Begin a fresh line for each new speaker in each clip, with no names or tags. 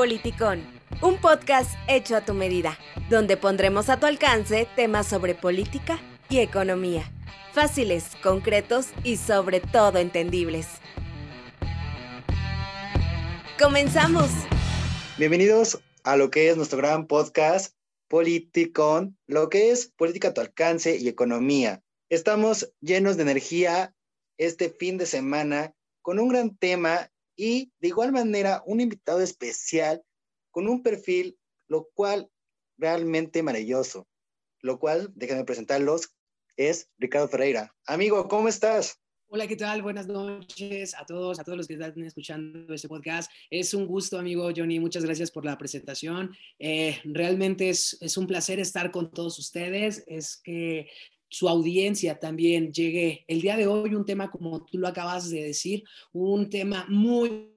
Politicón, un podcast hecho a tu medida, donde pondremos a tu alcance temas sobre política y economía, fáciles, concretos y sobre todo entendibles. ¡Comenzamos!
Bienvenidos a lo que es nuestro gran podcast Politicón, lo que es política a tu alcance y economía. Estamos llenos de energía este fin de semana con un gran tema y de igual manera un invitado especial con un perfil lo cual realmente maravilloso, lo cual, déjenme presentarlos, es Ricardo Ferreira. Amigo, ¿cómo estás?
Hola, ¿qué tal? Buenas noches a todos, a todos los que están escuchando este podcast. Es un gusto, amigo Johnny. Muchas gracias por la presentación. Eh, realmente es, es un placer estar con todos ustedes. Es que su audiencia también llegue el día de hoy un tema como tú lo acabas de decir, un tema muy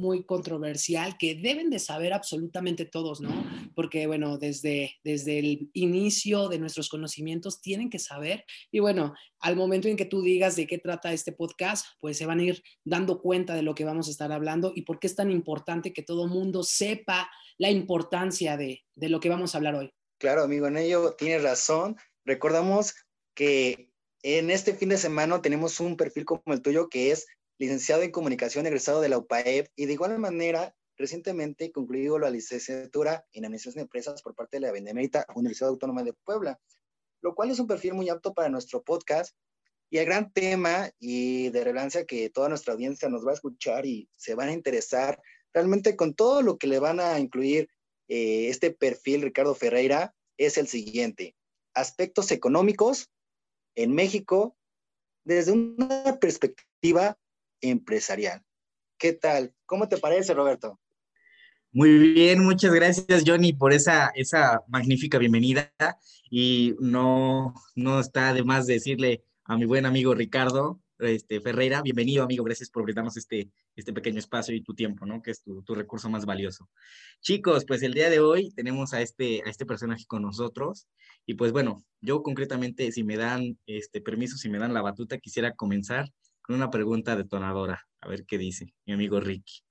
muy controversial que deben de saber absolutamente todos, ¿no? Porque, bueno, desde, desde el inicio de nuestros conocimientos tienen que saber y, bueno, al momento en que tú digas de qué trata este podcast, pues se van a ir dando cuenta de lo que vamos a estar hablando y por qué es tan importante que todo mundo sepa la importancia de, de lo que vamos a hablar hoy.
Claro, amigo, en ello tienes razón. Recordamos que en este fin de semana tenemos un perfil como el tuyo que es licenciado en comunicación egresado de la UPAEP y de igual manera recientemente concluido la licenciatura en administración de empresas por parte de la Benemérita Universidad Autónoma de Puebla, lo cual es un perfil muy apto para nuestro podcast y el gran tema y de relevancia que toda nuestra audiencia nos va a escuchar y se van a interesar realmente con todo lo que le van a incluir eh, este perfil Ricardo Ferreira es el siguiente, aspectos económicos en México desde una perspectiva empresarial. ¿Qué tal? ¿Cómo te parece, Roberto?
Muy bien, muchas gracias, Johnny, por esa, esa magnífica bienvenida. Y no, no está de más decirle a mi buen amigo Ricardo este, Ferreira, bienvenido, amigo, gracias por brindarnos este, este pequeño espacio y tu tiempo, ¿no? Que es tu, tu, recurso más valioso. Chicos, pues el día de hoy tenemos a este, a este personaje con nosotros. Y pues bueno, yo concretamente, si me dan este permiso, si me dan la batuta, quisiera comenzar con una pregunta detonadora. A ver qué dice mi amigo Ricky.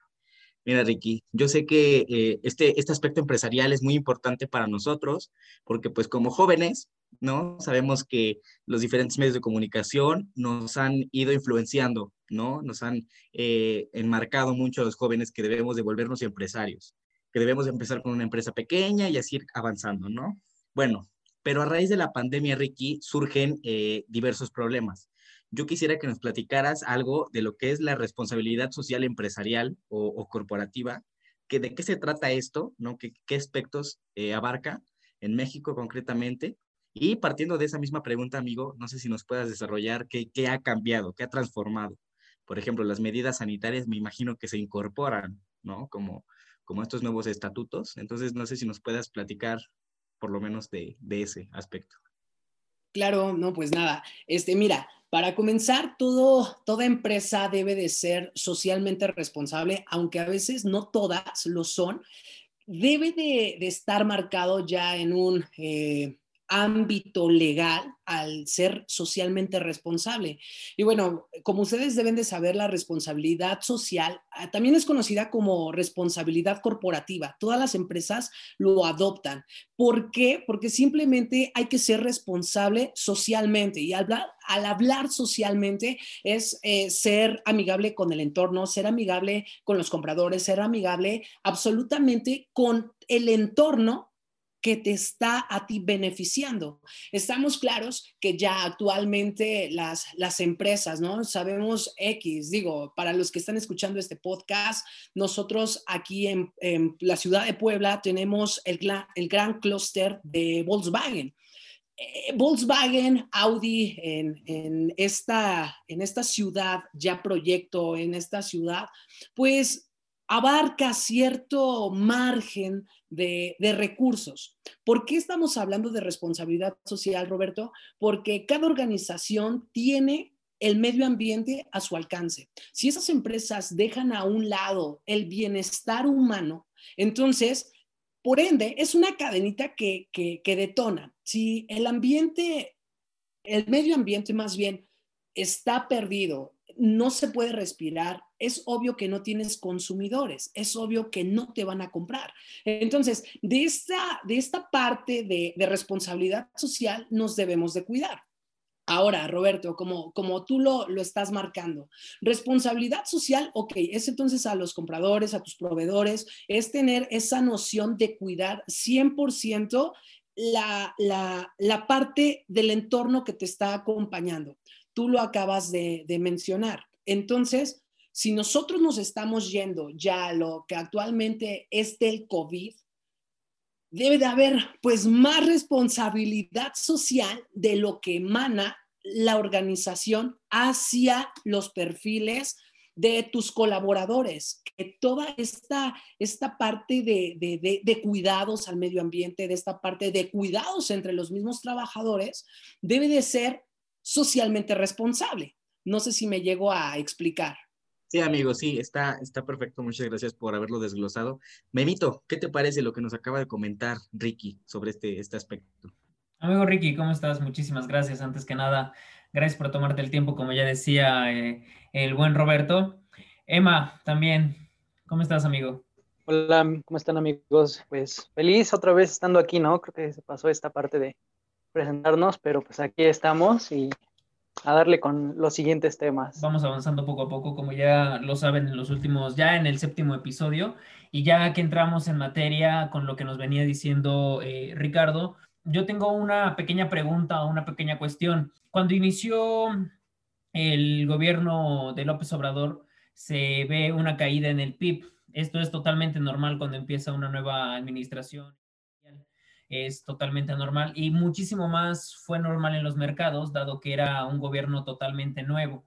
Mira, Ricky, yo sé que eh, este, este aspecto empresarial es muy importante para nosotros, porque pues como jóvenes, ¿no? Sabemos que los diferentes medios de comunicación nos han ido influenciando, ¿no? Nos han eh, enmarcado mucho a los jóvenes que debemos de volvernos empresarios, que debemos empezar con una empresa pequeña y así ir avanzando, ¿no? Bueno, pero a raíz de la pandemia, Ricky, surgen eh, diversos problemas. Yo quisiera que nos platicaras algo de lo que es la responsabilidad social empresarial o, corporativa, que de qué se trata esto, ¿no? ¿Qué, qué aspectos eh, abarca en México concretamente? Y partiendo de esa misma pregunta, amigo, no sé si nos puedas desarrollar qué, ha cambiado, qué ha transformado. Por ejemplo, las medidas sanitarias me imagino que se incorporan, ¿no? Como, como estos nuevos estatutos. Entonces, no sé si nos puedas platicar por lo menos de, de ese aspecto.
Claro, no, pues nada. Este, mira, para comenzar, todo, toda empresa debe de ser socialmente responsable, aunque a veces no todas lo son. Debe de, de estar marcado ya en un eh, ámbito legal al ser socialmente responsable. Y bueno, como ustedes deben de saber, la responsabilidad social ah, también es conocida como responsabilidad corporativa. Todas las empresas lo adoptan. ¿Por qué? Porque simplemente hay que ser responsable socialmente y hablar, al hablar socialmente es eh, ser amigable con el entorno, ser amigable con los compradores, ser amigable absolutamente con el entorno que te está a ti beneficiando. Estamos claros que ya actualmente las, las empresas, ¿no? Sabemos X, digo, para los que están escuchando este podcast, nosotros aquí en, la ciudad de Puebla tenemos el, el gran clúster de Volkswagen. Eh, Volkswagen, Audi en, en, esta, en esta ciudad, ya proyecto en esta ciudad, pues abarca cierto margen de, recursos. ¿Por qué estamos hablando de responsabilidad social, Roberto? Porque cada organización tiene el medio ambiente a su alcance. Si esas empresas dejan a un lado el bienestar humano, entonces, por ende, es una cadenita que, que, que detona. Si el ambiente, el medio ambiente más bien, está perdido, no se puede respirar, es obvio que no tienes consumidores, es obvio que no te van a comprar. Entonces, de esta, de esta parte de, responsabilidad social nos debemos de cuidar. Ahora, Roberto, como, como tú lo, lo, estás marcando, responsabilidad social, ok, es entonces a los compradores, a tus proveedores, es tener esa noción de cuidar 100% la, la, la parte del entorno que te está acompañando tú lo acabas de, mencionar. Entonces, si nosotros nos estamos yendo ya a lo que actualmente es del COVID, debe de haber pues más responsabilidad social de lo que emana la organización hacia los perfiles de tus colaboradores, que toda esta, esta parte de, de, cuidados al medio ambiente, de esta parte de cuidados entre los mismos trabajadores, debe de ser socialmente responsable. No sé si me llego a explicar.
Sí, amigo, sí, está, está perfecto. Muchas gracias por haberlo desglosado. Memito, ¿qué te parece lo que nos acaba de comentar Ricky sobre este, este aspecto?
Amigo Ricky, ¿cómo estás? Muchísimas gracias. Antes que nada, gracias por tomarte el tiempo, como ya decía eh, el buen Roberto. Emma, también, ¿cómo estás, amigo?
Hola, ¿cómo están, amigos? Pues feliz otra vez estando aquí, ¿no? Creo que se pasó esta parte de presentarnos, pero pues aquí estamos y a darle con los siguientes temas.
Vamos avanzando poco a poco, como ya lo saben en los últimos, ya en el séptimo episodio, y ya que entramos en materia con lo que nos venía diciendo eh, Ricardo, yo tengo una pequeña pregunta, una pequeña cuestión. Cuando inició el gobierno de López Obrador, se ve una caída en el PIB. Esto es totalmente normal cuando empieza una nueva administración es totalmente normal y muchísimo más fue normal en los mercados, dado que era un gobierno totalmente nuevo.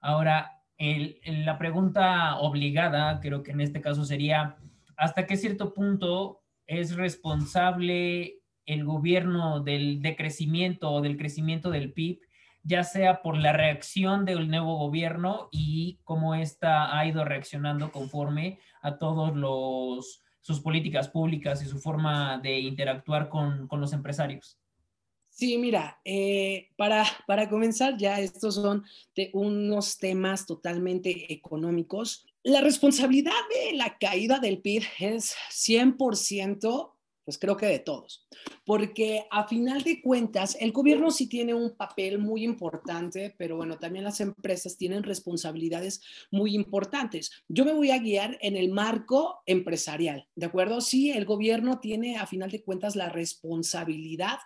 Ahora, la pregunta obligada, creo que en este caso sería, ¿hasta qué cierto punto es responsable el gobierno del decrecimiento o del crecimiento del PIB, ya sea por la reacción del nuevo gobierno y cómo ésta ha ido reaccionando conforme a todos los sus políticas públicas y su forma de interactuar con, los empresarios?
Sí, mira, eh, para, para comenzar ya estos son de unos temas totalmente económicos. La responsabilidad de la caída del PIB es 100% pues creo que de todos, porque a final de cuentas el gobierno sí tiene un papel muy importante, pero bueno, también las empresas tienen responsabilidades muy importantes. Yo me voy a guiar en el marco empresarial, ¿de acuerdo? Sí, el gobierno tiene a final de cuentas la responsabilidad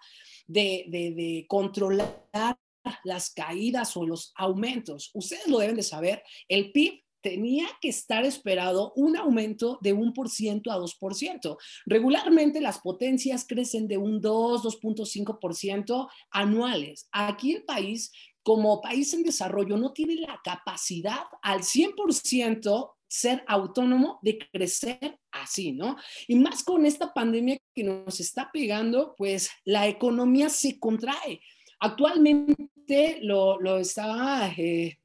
de, controlar las caídas o los aumentos. Ustedes lo deben de saber, el PIB tenía que estar esperado un aumento de un por ciento a 2%. Regularmente las potencias crecen de un 2, 2.5% anuales. Aquí el país, como país en desarrollo, no tiene la capacidad al 100% ser autónomo de crecer así, ¿no? Y más con esta pandemia que nos está pegando, pues la economía se contrae. Actualmente lo, lo estaba eh,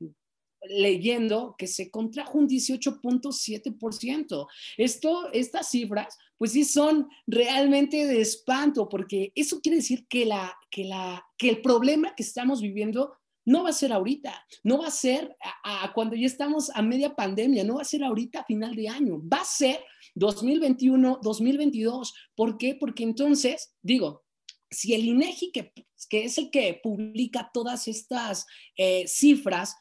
leyendo que se contrajo un 18.7%. Esto, estas cifras, pues sí son realmente de espanto, porque eso quiere decir que, la, que, la, que el problema que estamos viviendo no va a ser ahorita, no va a ser a, cuando ya estamos a media pandemia, no va a ser ahorita a final de año, va a ser 2021, 2022. ¿Por qué? Porque entonces, digo, si el INEGI, que, que es el que publica todas estas eh, cifras,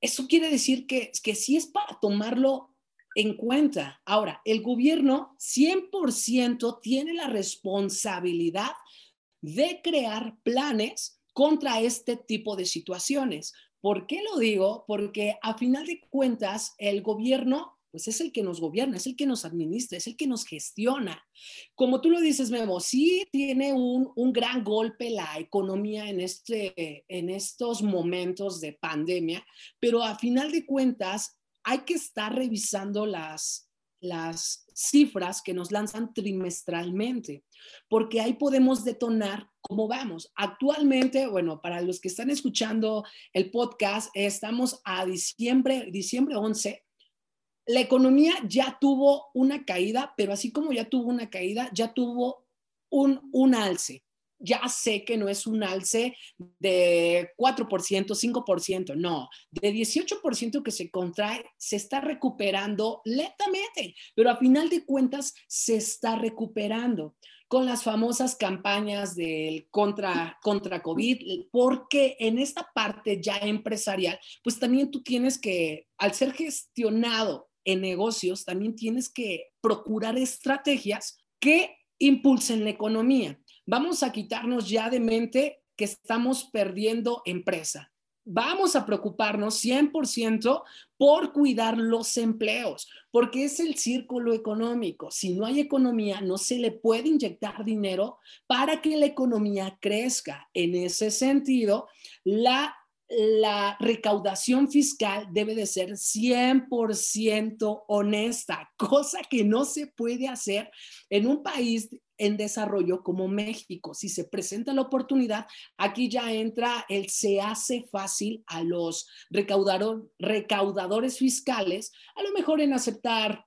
eso quiere decir que, que sí es para tomarlo en cuenta. Ahora, el gobierno 100% tiene la responsabilidad de crear planes contra este tipo de situaciones. ¿Por qué lo digo? Porque a final de cuentas, el gobierno pues es el que nos gobierna, es el que nos administra, es el que nos gestiona. Como tú lo dices, Memo, sí tiene un, gran golpe la economía en, este, en estos momentos de pandemia, pero a final de cuentas hay que estar revisando las, las cifras que nos lanzan trimestralmente, porque ahí podemos detonar cómo vamos. Actualmente, bueno, para los que están escuchando el podcast, estamos a diciembre, diciembre 11 la economía ya tuvo una caída, pero así como ya tuvo una caída, ya tuvo un, un alce. ya sé que no es un alce de 4%, 5%, no, de 18% que se contrae, se está recuperando lentamente, pero a final de cuentas se está recuperando con las famosas campañas del contra, contra COVID, porque en esta parte ya empresarial, pues también tú tienes que, al ser gestionado en negocios, también tienes que procurar estrategias que impulsen la economía. Vamos a quitarnos ya de mente que estamos perdiendo empresa. Vamos a preocuparnos 100% por cuidar los empleos, porque es el círculo económico. Si no hay economía, no se le puede inyectar dinero para que la economía crezca. En ese sentido, la la recaudación fiscal debe de ser 100% honesta, cosa que no se puede hacer en un país en desarrollo como México. Si se presenta la oportunidad, aquí ya entra el se hace fácil a los recaudadores fiscales, a lo mejor en aceptar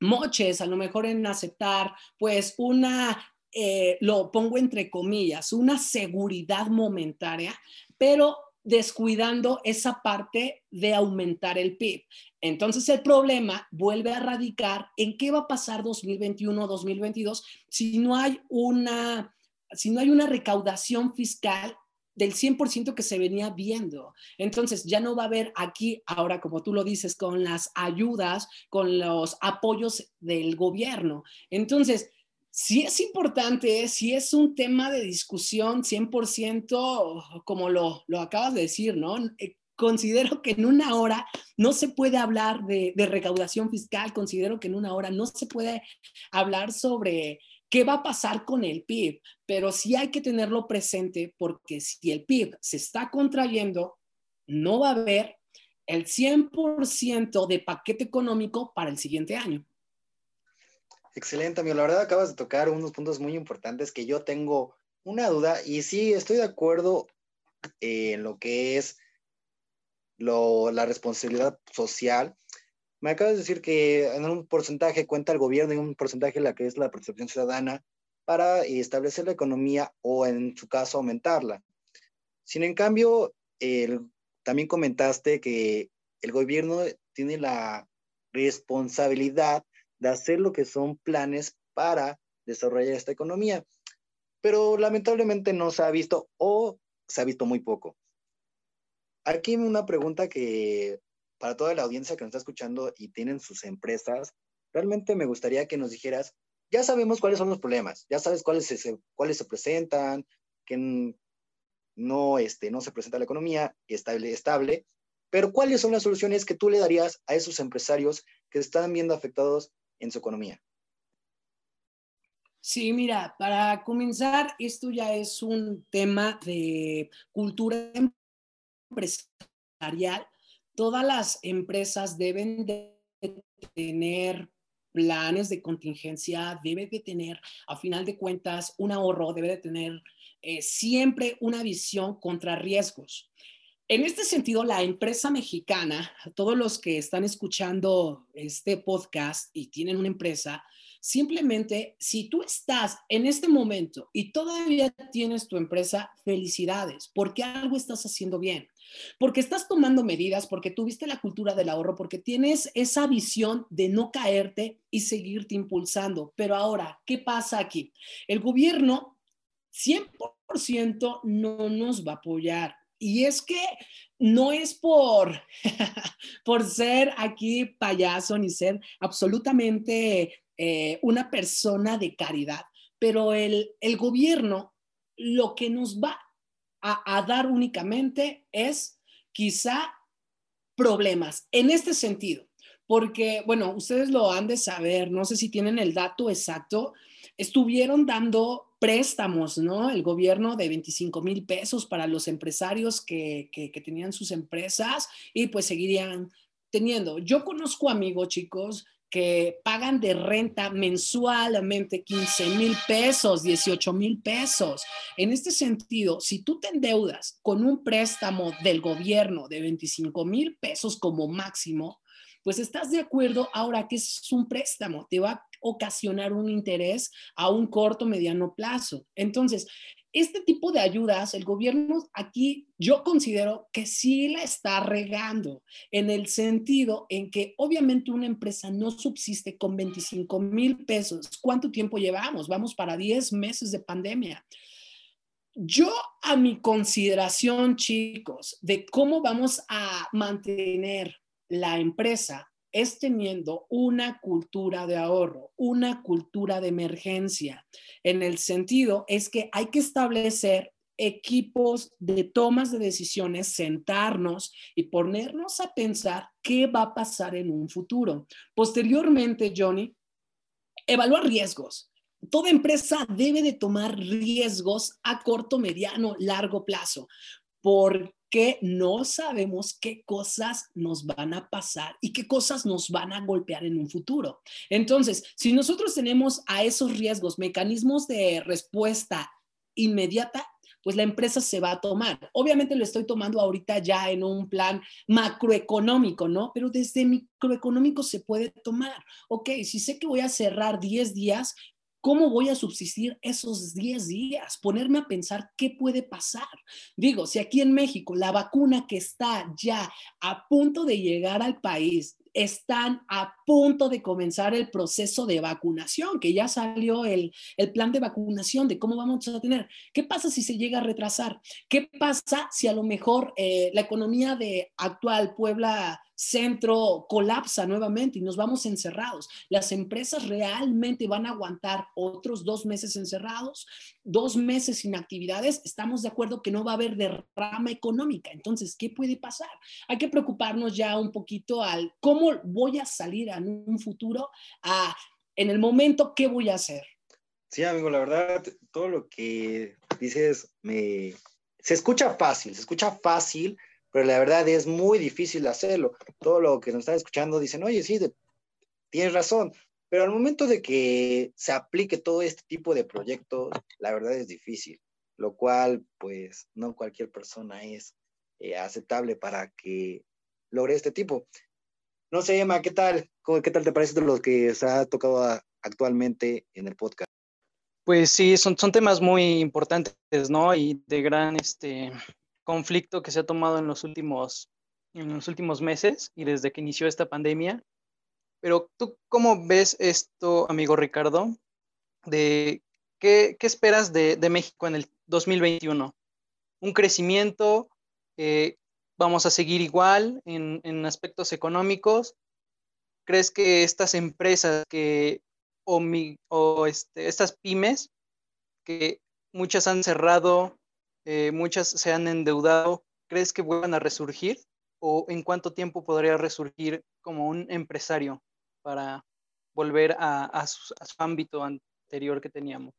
moches, a lo mejor en aceptar pues una, eh, lo pongo entre comillas, una seguridad momentaria, pero descuidando esa parte de aumentar el PIB. Entonces el problema vuelve a radicar en qué va a pasar 2021 2022 si no hay una si no hay una recaudación fiscal del 100% que se venía viendo. Entonces, ya no va a haber aquí, ahora como tú lo dices, con las ayudas, con los apoyos del gobierno. Entonces, sí es importante, sí es un tema de discusión 100%, como lo, lo acabas de decir, ¿no? Eh, considero que en una hora no se puede hablar de, de, recaudación fiscal, considero que en una hora no se puede hablar sobre qué va a pasar con el PIB, pero sí hay que tenerlo presente porque si el PIB se está contrayendo, no va a haber el 100% de paquete económico para el siguiente año.
Excelente, amigo. La verdad acabas de tocar unos puntos muy importantes que yo tengo una duda y sí, estoy de acuerdo en lo que es la responsabilidad social. Me acabas de decir que en un porcentaje cuenta el gobierno y un porcentaje la que es la percepción ciudadana para establecer la economía o en su caso aumentarla. Sin en cambio, también comentaste que el gobierno tiene la responsabilidad de hacer lo que son planes para desarrollar esta economía. Pero lamentablemente no se ha visto o se ha visto muy poco. Aquí una pregunta que para toda la audiencia que nos está escuchando y tienen sus empresas, realmente me gustaría que nos dijeras, ya sabemos cuáles son los problemas, ya sabes cuáles se, cuáles se presentan, que no, este, no se presenta la economía estable, estable, pero cuáles son las soluciones que tú le darías a esos empresarios que están viendo afectados en su economía?
Sí, mira, para comenzar, esto ya es un tema de cultura empresarial. Todas las empresas deben de tener planes de contingencia, debe de tener, a final de cuentas, un ahorro, debe de tener eh, siempre una visión contra riesgos. En este sentido, la empresa mexicana, todos los que están escuchando este podcast y tienen una empresa, simplemente si tú estás en este momento y todavía tienes tu empresa, felicidades, porque algo estás haciendo bien, porque estás tomando medidas, porque tuviste la cultura del ahorro, porque tienes esa visión de no caerte y seguirte impulsando. Pero ahora, ¿qué pasa aquí? El gobierno 100% no nos va a apoyar y es que no es por, por ser aquí payaso ni ser absolutamente eh, una persona de caridad, pero el, gobierno lo que nos va a, a dar únicamente es quizá problemas en este sentido, porque, bueno, ustedes lo han de saber, no sé si tienen el dato exacto, estuvieron dando préstamos, ¿no? El gobierno de 25 mil pesos para los empresarios que, que, tenían sus empresas y pues seguirían teniendo. Yo conozco amigos, chicos, que pagan de renta mensualmente 15 mil pesos, 18 mil pesos. En este sentido, si tú te endeudas con un préstamo del gobierno de 25 mil pesos como máximo, pues estás de acuerdo ahora que es un préstamo, te va a ocasionar un interés a un corto, mediano plazo. Entonces, este tipo de ayudas, el gobierno aquí yo considero que sí la está regando en el sentido en que obviamente una empresa no subsiste con 25 mil pesos. ¿Cuánto tiempo llevamos? Vamos para 10 meses de pandemia. Yo a mi consideración, chicos, de cómo vamos a mantener la empresa es teniendo una cultura de ahorro, una cultura de emergencia. En el sentido es que hay que establecer equipos de tomas de decisiones, sentarnos y ponernos a pensar qué va a pasar en un futuro. Posteriormente, Johnny, evaluar riesgos. Toda empresa debe de tomar riesgos a corto, mediano, largo plazo. ¿Por que no sabemos qué cosas nos van a pasar y qué cosas nos van a golpear en un futuro. Entonces, si nosotros tenemos a esos riesgos mecanismos de respuesta inmediata, pues la empresa se va a tomar. Obviamente lo estoy tomando ahorita ya en un plan macroeconómico, ¿no? Pero desde microeconómico se puede tomar. Ok, si sé que voy a cerrar 10 días, ¿Cómo voy a subsistir esos 10 días? Ponerme a pensar qué puede pasar. Digo, si aquí en México la vacuna que está ya a punto de llegar al país están a punto de comenzar el proceso de vacunación, que ya salió el, plan de vacunación de cómo vamos a tener. ¿Qué pasa si se llega a retrasar? ¿Qué pasa si a lo mejor eh, la economía de actual Puebla centro colapsa nuevamente y nos vamos encerrados. Las empresas realmente van a aguantar otros dos meses encerrados, dos meses sin actividades. Estamos de acuerdo que no va a haber derrama económica. Entonces, ¿qué puede pasar? Hay que preocuparnos ya un poquito al cómo voy a salir en un futuro, a en el momento, ¿qué voy a hacer?
Sí, amigo, la verdad, todo lo que dices me... Se escucha fácil, se escucha fácil, pero la verdad es muy difícil hacerlo. Todo lo que nos están escuchando dicen, oye, sí, tienes razón, pero al momento de que se aplique todo este tipo de proyectos, la verdad es difícil, lo cual pues no cualquier persona es eh, aceptable para que logre este tipo. No sé, Emma, ¿qué tal? ¿Qué tal te parece de lo que se ha tocado actualmente en el podcast?
Pues sí, son, son temas muy importantes, ¿no? Y de gran, este, conflicto que se ha tomado en los últimos, en los últimos meses y desde que inició esta pandemia. Pero tú, ¿cómo ves esto, amigo Ricardo? De, ¿qué, qué esperas de, de, México en el 2021? ¿Un crecimiento? Eh, ¿Vamos a seguir igual en, en, aspectos económicos? ¿Crees que estas empresas que, o, mi, o este, estas pymes, que muchas han cerrado, eh, muchas se han endeudado, ¿crees que vuelvan a resurgir? ¿O en cuánto tiempo podría resurgir como un empresario para volver a, su, ámbito anterior que teníamos?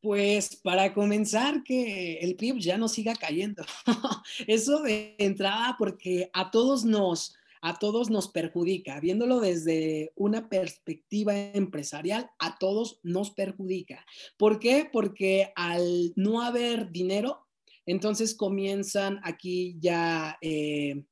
Pues para comenzar, que el PIB ya no siga cayendo. Eso de entrada, porque a todos nos, a todos nos perjudica. Viéndolo desde una perspectiva empresarial, a todos nos perjudica. ¿Por qué? Porque al no haber dinero, entonces comienzan aquí ya eh,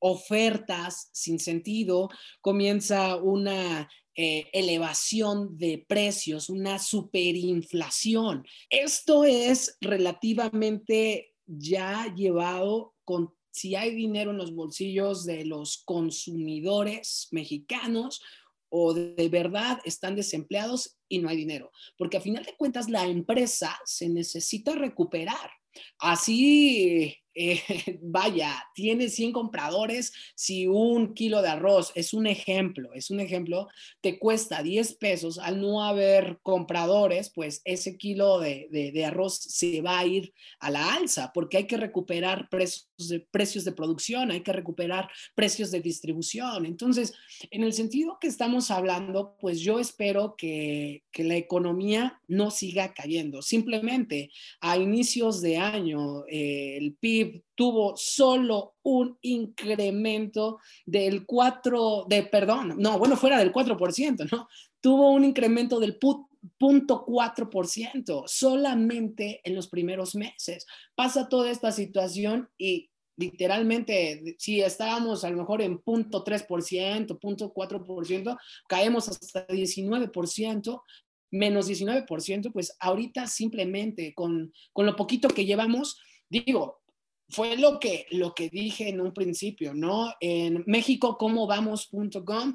ofertas sin sentido, comienza una eh, elevación de precios, una superinflación. Esto es relativamente ya llevado con si hay dinero en los bolsillos de los consumidores mexicanos o de verdad están desempleados y no hay dinero. Porque a final de cuentas la empresa se necesita recuperar. Así eh, vaya, tiene 100 compradores, si un kilo de arroz es un ejemplo, es un ejemplo, te cuesta 10 pesos, al no haber compradores, pues ese kilo de, arroz se va a ir a la alza, porque hay que recuperar precios de, precios de producción, hay que recuperar precios de distribución. Entonces, en el sentido que estamos hablando, pues yo espero que, que la economía no siga cayendo. Simplemente a inicios de año, eh, el PIB tuvo solo un incremento del 4, de, perdón, no, bueno, fuera del 4%, ¿no? Tuvo un incremento del 0.4% solamente en los primeros meses. Pasa toda esta situación y literalmente, si estábamos a lo mejor en 0.3%, 0.4%, caemos hasta 19%, menos 19%, pues ahorita simplemente con, con lo poquito que llevamos, digo, fue lo que, lo que dije en un principio, ¿no? En México, ¿cómo vamos.com?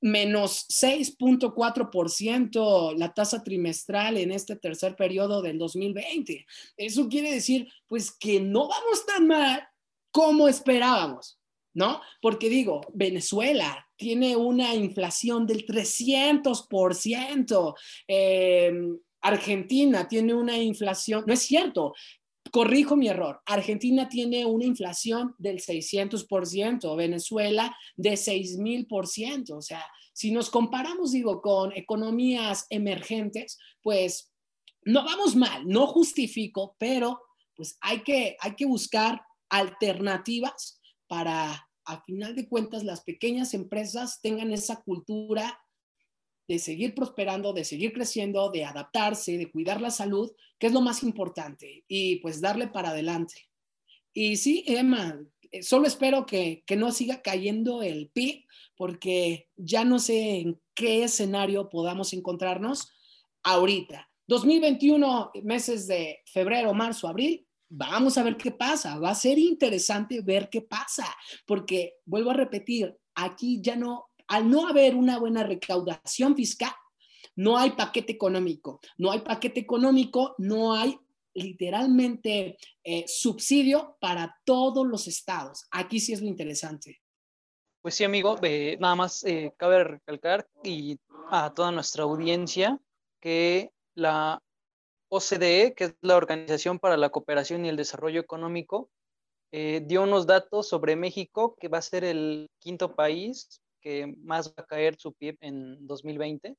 Menos 6.4% la tasa trimestral en este tercer periodo del 2020. Eso quiere decir, pues, que no vamos tan mal como esperábamos, ¿no? Porque digo, Venezuela tiene una inflación del 300%. Eh, Argentina tiene una inflación, no es cierto, corrijo mi error, Argentina tiene una inflación del 600%, Venezuela de 6.000%. O sea, si nos comparamos, digo, con economías emergentes, pues no vamos mal, no justifico, pero pues hay que, hay que buscar alternativas para, a final de cuentas, las pequeñas empresas tengan esa cultura de seguir prosperando, de seguir creciendo, de adaptarse, de cuidar la salud, que es lo más importante, y pues darle para adelante. Y sí, Emma, eh, solo espero que, que no siga cayendo el PIB, porque ya no sé en qué escenario podamos encontrarnos ahorita. 2021, meses de febrero, marzo, abril, vamos a ver qué pasa. Va a ser interesante ver qué pasa, porque vuelvo a repetir, aquí ya no al no haber una buena recaudación fiscal, no hay paquete económico. No hay paquete económico, no hay literalmente eh, subsidio para todos los estados. Aquí sí es lo interesante.
Pues sí, amigo, nada más eh, cabe recalcar y a toda nuestra audiencia que la OCDE, que es la Organización para la Cooperación y el Desarrollo Económico, eh, dio unos datos sobre México, que va a ser el quinto país que más va a caer su PIB en 2020,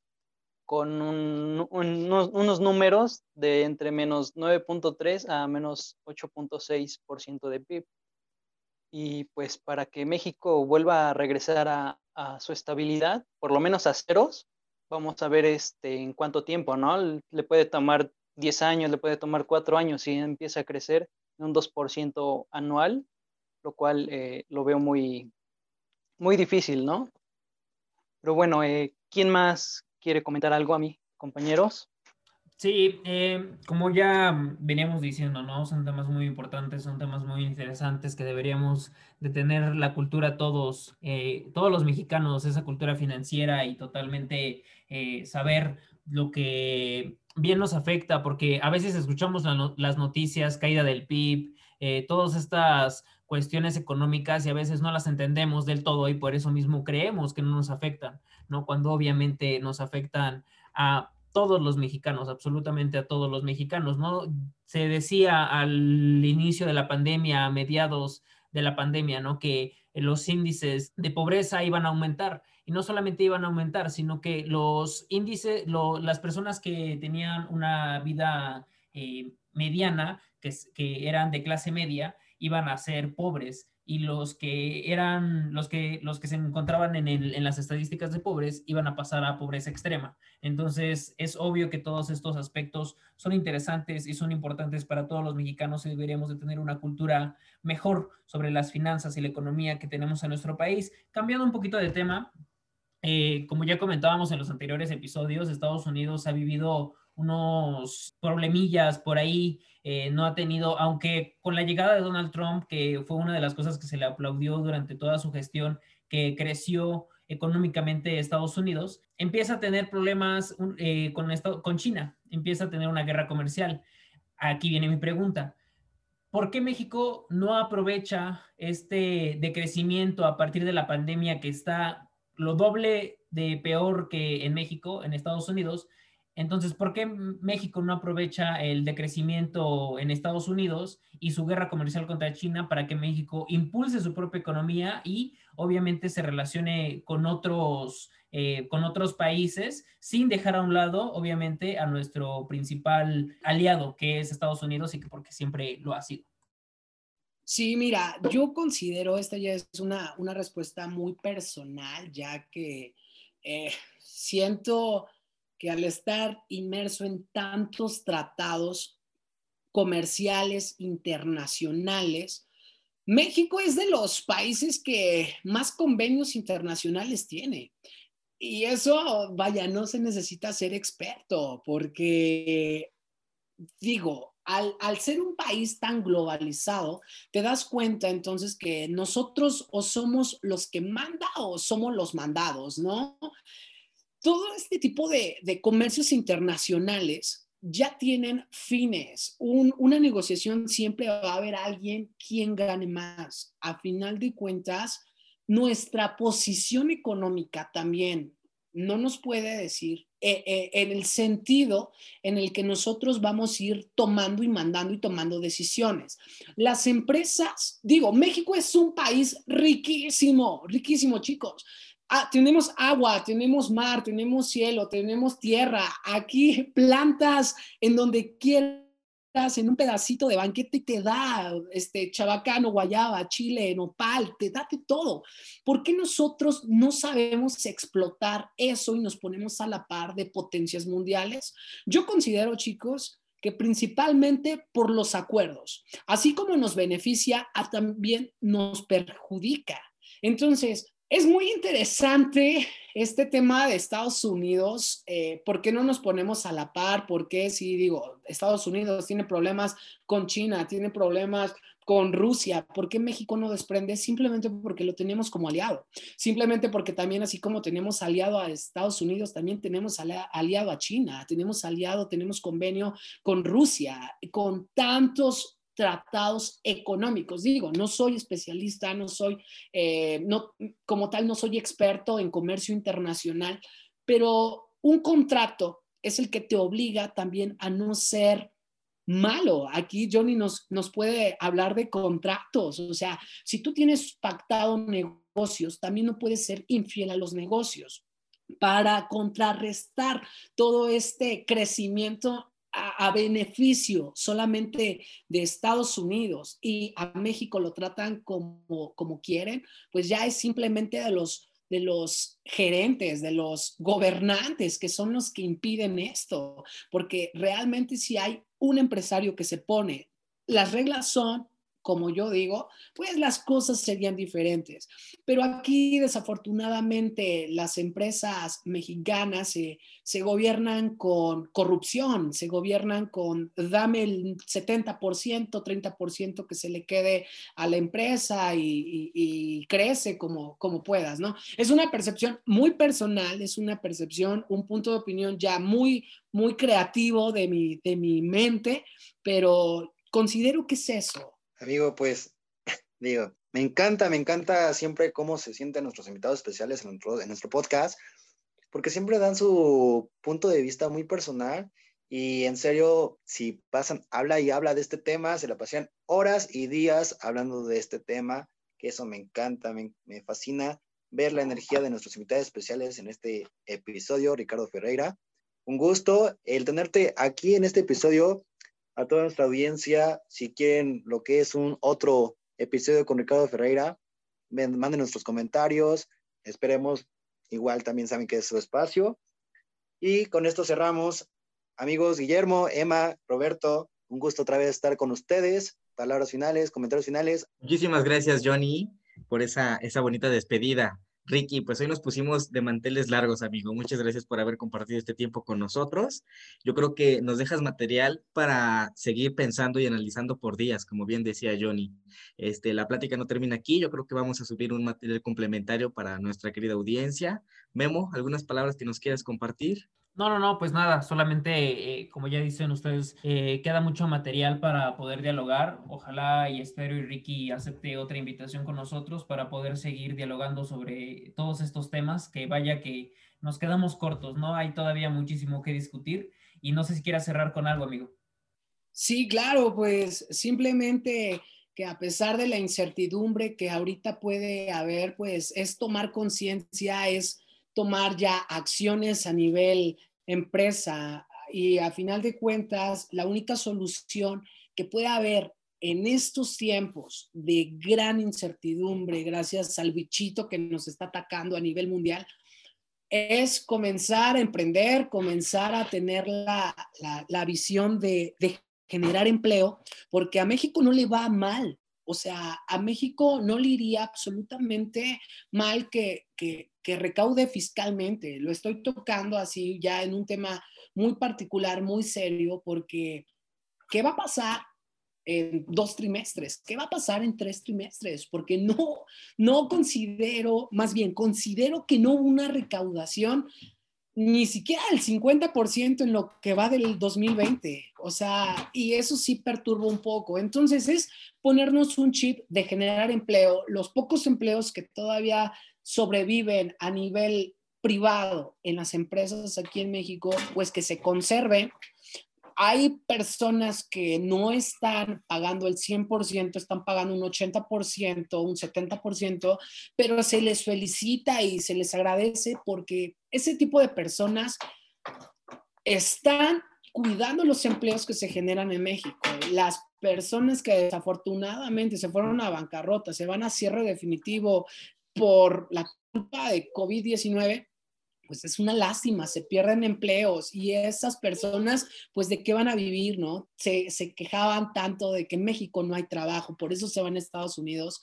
con unos, números de entre menos 9.3 a menos 8.6% de PIB. Y pues para que México vuelva a regresar a, su estabilidad, por lo menos a ceros, vamos a ver este, en cuánto tiempo, ¿no? Le puede tomar 10 años, le puede tomar 4 años si empieza a crecer en un 2% anual, lo cual eh, lo veo muy, muy difícil, ¿no? Pero bueno, eh, ¿quién más quiere comentar algo a mí, compañeros?
Sí, eh, como ya veníamos diciendo, ¿no? Son temas muy importantes, son temas muy interesantes que deberíamos de tener la cultura todos, eh, todos los mexicanos, esa cultura financiera y totalmente saber lo que bien nos afecta, porque a veces escuchamos las noticias, caída del PIB, todas estas cuestiones económicas y a veces no las entendemos del todo y por eso mismo creemos que no nos afectan, ¿no? Cuando obviamente nos afectan a todos los mexicanos, absolutamente a todos los mexicanos, ¿no? Se decía al inicio de la pandemia, a mediados de la pandemia, ¿no? Que los índices de pobreza iban a aumentar y no solamente iban a aumentar, sino que los índices, las personas que tenían una vida eh, mediana, que eran de clase media, iban a ser pobres y los que eran los que los que se encontraban en, en, las estadísticas de pobres iban a pasar a pobreza extrema. Entonces es obvio que todos estos aspectos son interesantes y son importantes para todos los mexicanos y deberíamos de tener una cultura mejor sobre las finanzas y la economía que tenemos en nuestro país. Cambiando un poquito de tema, eh, como ya comentábamos en los anteriores episodios, Estados Unidos ha vivido unos problemillas por ahí, eh, no ha tenido, aunque con la llegada de Donald Trump, que fue una de las cosas que se le aplaudió durante toda su gestión, que creció económicamente Estados Unidos, empieza a tener problemas eh, con, con China, empieza a tener una guerra comercial. Aquí viene mi pregunta. ¿Por qué México no aprovecha este decrecimiento a partir de la pandemia que está lo doble de peor que en México, en Estados Unidos, entonces, ¿por qué México no aprovecha el decrecimiento en Estados Unidos y su guerra comercial contra China para que México impulse su propia economía y obviamente se relacione con otros, eh, con otros países sin dejar a un lado, obviamente, a nuestro principal aliado, que es Estados Unidos y que porque siempre lo ha sido?
Sí, mira, yo considero, esta ya es una, una respuesta muy personal, ya que eh, siento que al estar inmerso en tantos tratados comerciales internacionales, México es de los países que más convenios internacionales tiene. Y eso, vaya, no se necesita ser experto, porque digo, al, al, ser un país tan globalizado, te das cuenta entonces que nosotros o somos los que manda o somos los mandados, ¿no? Todo este tipo de, de comercios internacionales ya tienen fines. Un, una negociación siempre va a haber alguien quien gane más. A final de cuentas, nuestra posición económica también no nos puede decir eh, eh, en el sentido en el que nosotros vamos a ir tomando y mandando y tomando decisiones. Las empresas, digo, México es un país riquísimo, riquísimo, chicos. Ah, tenemos agua, tenemos mar, tenemos cielo, tenemos tierra, aquí plantas en donde quieras en un pedacito de banquete te da este chabacano, guayaba, chile, nopal, te da de todo. ¿Por qué nosotros no sabemos explotar eso y nos ponemos a la par de potencias mundiales? Yo considero, chicos, que principalmente por los acuerdos, así como nos beneficia, también nos perjudica. Entonces, es muy interesante este tema de Estados Unidos. Eh, ¿Por qué no nos ponemos a la par? ¿Por qué si digo, Estados Unidos tiene problemas con China, tiene problemas con Rusia? ¿Por qué México no desprende? Simplemente porque lo tenemos como aliado. Simplemente porque también así como tenemos aliado a Estados Unidos, también tenemos aliado a China, tenemos aliado, tenemos convenio con Rusia, con tantos tratados económicos. Digo, no soy especialista, no soy, eh, no, como tal, no soy experto en comercio internacional, pero un contrato es el que te obliga también a no ser malo. Aquí Johnny nos, nos puede hablar de contratos. O sea, si tú tienes pactado negocios, también no puedes ser infiel a los negocios para contrarrestar todo este crecimiento a, beneficio solamente de Estados Unidos y a México lo tratan como, como quieren, pues ya es simplemente de los, de los gerentes, de los gobernantes que son los que impiden esto, porque realmente si hay un empresario que se pone, las reglas son como yo digo, pues las cosas serían diferentes. Pero aquí, desafortunadamente, las empresas mexicanas se, gobiernan con corrupción, se gobiernan con dame el 70%, 30% que se le quede a la empresa y, y, crece como, como puedas, ¿no? Es una percepción muy personal, es una percepción, un punto de opinión ya muy, muy creativo de mi, de mi mente, pero considero que es eso
Amigo, pues, digo, me encanta, me encanta siempre cómo se sienten nuestros invitados especiales en nuestro, podcast, porque siempre dan su punto de vista muy personal y en serio, si pasan, habla y habla de este tema, se la pasan horas y días hablando de este tema, que eso me encanta, me, me fascina ver la energía de nuestros invitados especiales en este episodio, Ricardo Ferreira. Un gusto el tenerte aquí en este episodio a toda nuestra audiencia, si quieren lo que es un otro episodio con Ricardo Ferreira, manden nuestros comentarios, esperemos, igual también saben que es su espacio. Y con esto cerramos. Amigos, Guillermo, Emma, Roberto, un gusto otra vez estar con ustedes. Palabras finales, comentarios finales.
Muchísimas gracias, Johnny, por esa, esa bonita despedida. Ricky, pues hoy nos pusimos de manteles largos, amigo. Muchas gracias por haber compartido este tiempo con nosotros. Yo creo que nos dejas material para seguir pensando y analizando por días, como bien decía Johnny. Este, la plática no termina aquí. Yo creo que vamos a subir un material complementario para nuestra querida audiencia. Memo, ¿algunas palabras que nos quieras compartir?
No, no, no, pues nada, solamente, eh, como ya dicen ustedes, eh, queda mucho material para poder dialogar. Ojalá y espero y Ricky acepte otra invitación con nosotros para poder seguir dialogando sobre todos estos temas, que vaya que nos quedamos cortos, ¿no? Hay todavía muchísimo que discutir y no sé si quieras cerrar con algo, amigo.
Sí, claro, pues simplemente que a pesar de la incertidumbre que ahorita puede haber, pues es tomar conciencia, es tomar ya acciones a nivel empresa y a final de cuentas la única solución que puede haber en estos tiempos de gran incertidumbre, gracias al bichito que nos está atacando a nivel mundial, es comenzar a emprender, comenzar a tener la, la, visión de, generar empleo, porque a México no le va mal. O sea, a México no le iría absolutamente mal que, que recaude fiscalmente. Lo estoy tocando así ya en un tema muy particular, muy serio, porque ¿qué va a pasar en dos trimestres? ¿Qué va a pasar en tres trimestres? Porque no, no considero, más bien considero que no una recaudación ni siquiera el 50% en lo que va del 2020. O sea, y eso sí perturba un poco. Entonces es ponernos un chip de generar empleo. Los pocos empleos que todavía sobreviven a nivel privado en las empresas aquí en México, pues que se conserven hay personas que no están pagando el 100%, están pagando un 80%, un 70%, pero se les felicita y se les agradece porque ese tipo de personas están cuidando los empleos que se generan en México. Las personas que desafortunadamente se fueron a bancarrota, se van a cierre definitivo por la culpa de COVID-19, pues es una lástima, se pierden empleos y esas personas, pues de qué van a vivir, ¿no? Se, quejaban tanto de que en México no hay trabajo, por eso se van a Estados Unidos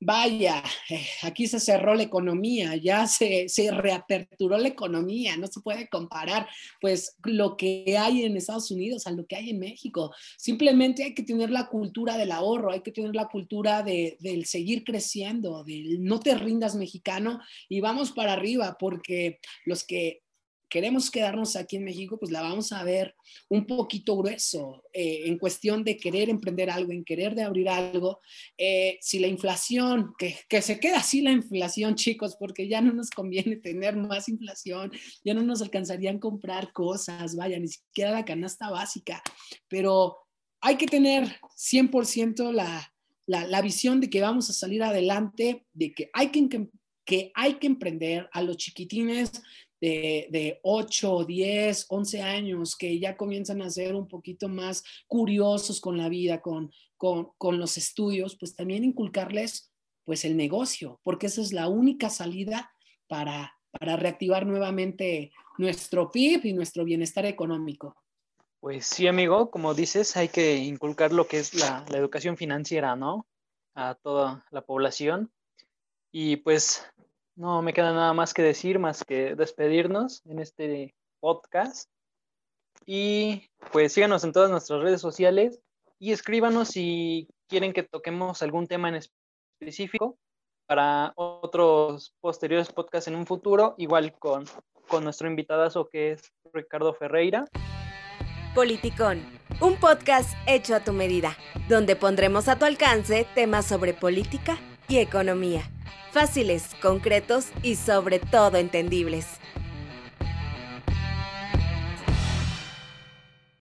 vaya, eh, aquí se cerró la economía, ya se, se, reaperturó la economía, no se puede comparar pues lo que hay en Estados Unidos a lo que hay en México. Simplemente hay que tener la cultura del ahorro, hay que tener la cultura de, del seguir creciendo, del no te rindas mexicano y vamos para arriba, porque los que queremos quedarnos aquí en México, pues la vamos a ver un poquito grueso eh, en cuestión de querer emprender algo, en querer de abrir algo. Eh, si la inflación, que, que, se queda así la inflación, chicos, porque ya no nos conviene tener más inflación, ya no nos alcanzarían comprar cosas, vaya, ni siquiera la canasta básica, pero hay que tener 100% la, la, la visión de que vamos a salir adelante, de que hay que, que hay que emprender a los chiquitines de, de 8, 10, 11 años que ya comienzan a ser un poquito más curiosos con la vida, con, con, con los estudios, pues también inculcarles pues el negocio, porque esa es la única salida para, para reactivar nuevamente nuestro PIB y nuestro bienestar económico.
Pues sí, amigo, como dices, hay que inculcar lo que es la, la educación financiera, ¿no? A toda la población. Y pues no me queda nada más que decir, más que despedirnos en este podcast. Y pues síganos en todas nuestras redes sociales y escríbanos si quieren que toquemos algún tema en específico para otros posteriores podcasts en un futuro, igual con, con nuestro invitadazo que es Ricardo Ferreira.
Politicón, un podcast hecho a tu medida, donde pondremos a tu alcance temas sobre política y economía fáciles, concretos y sobre todo entendibles.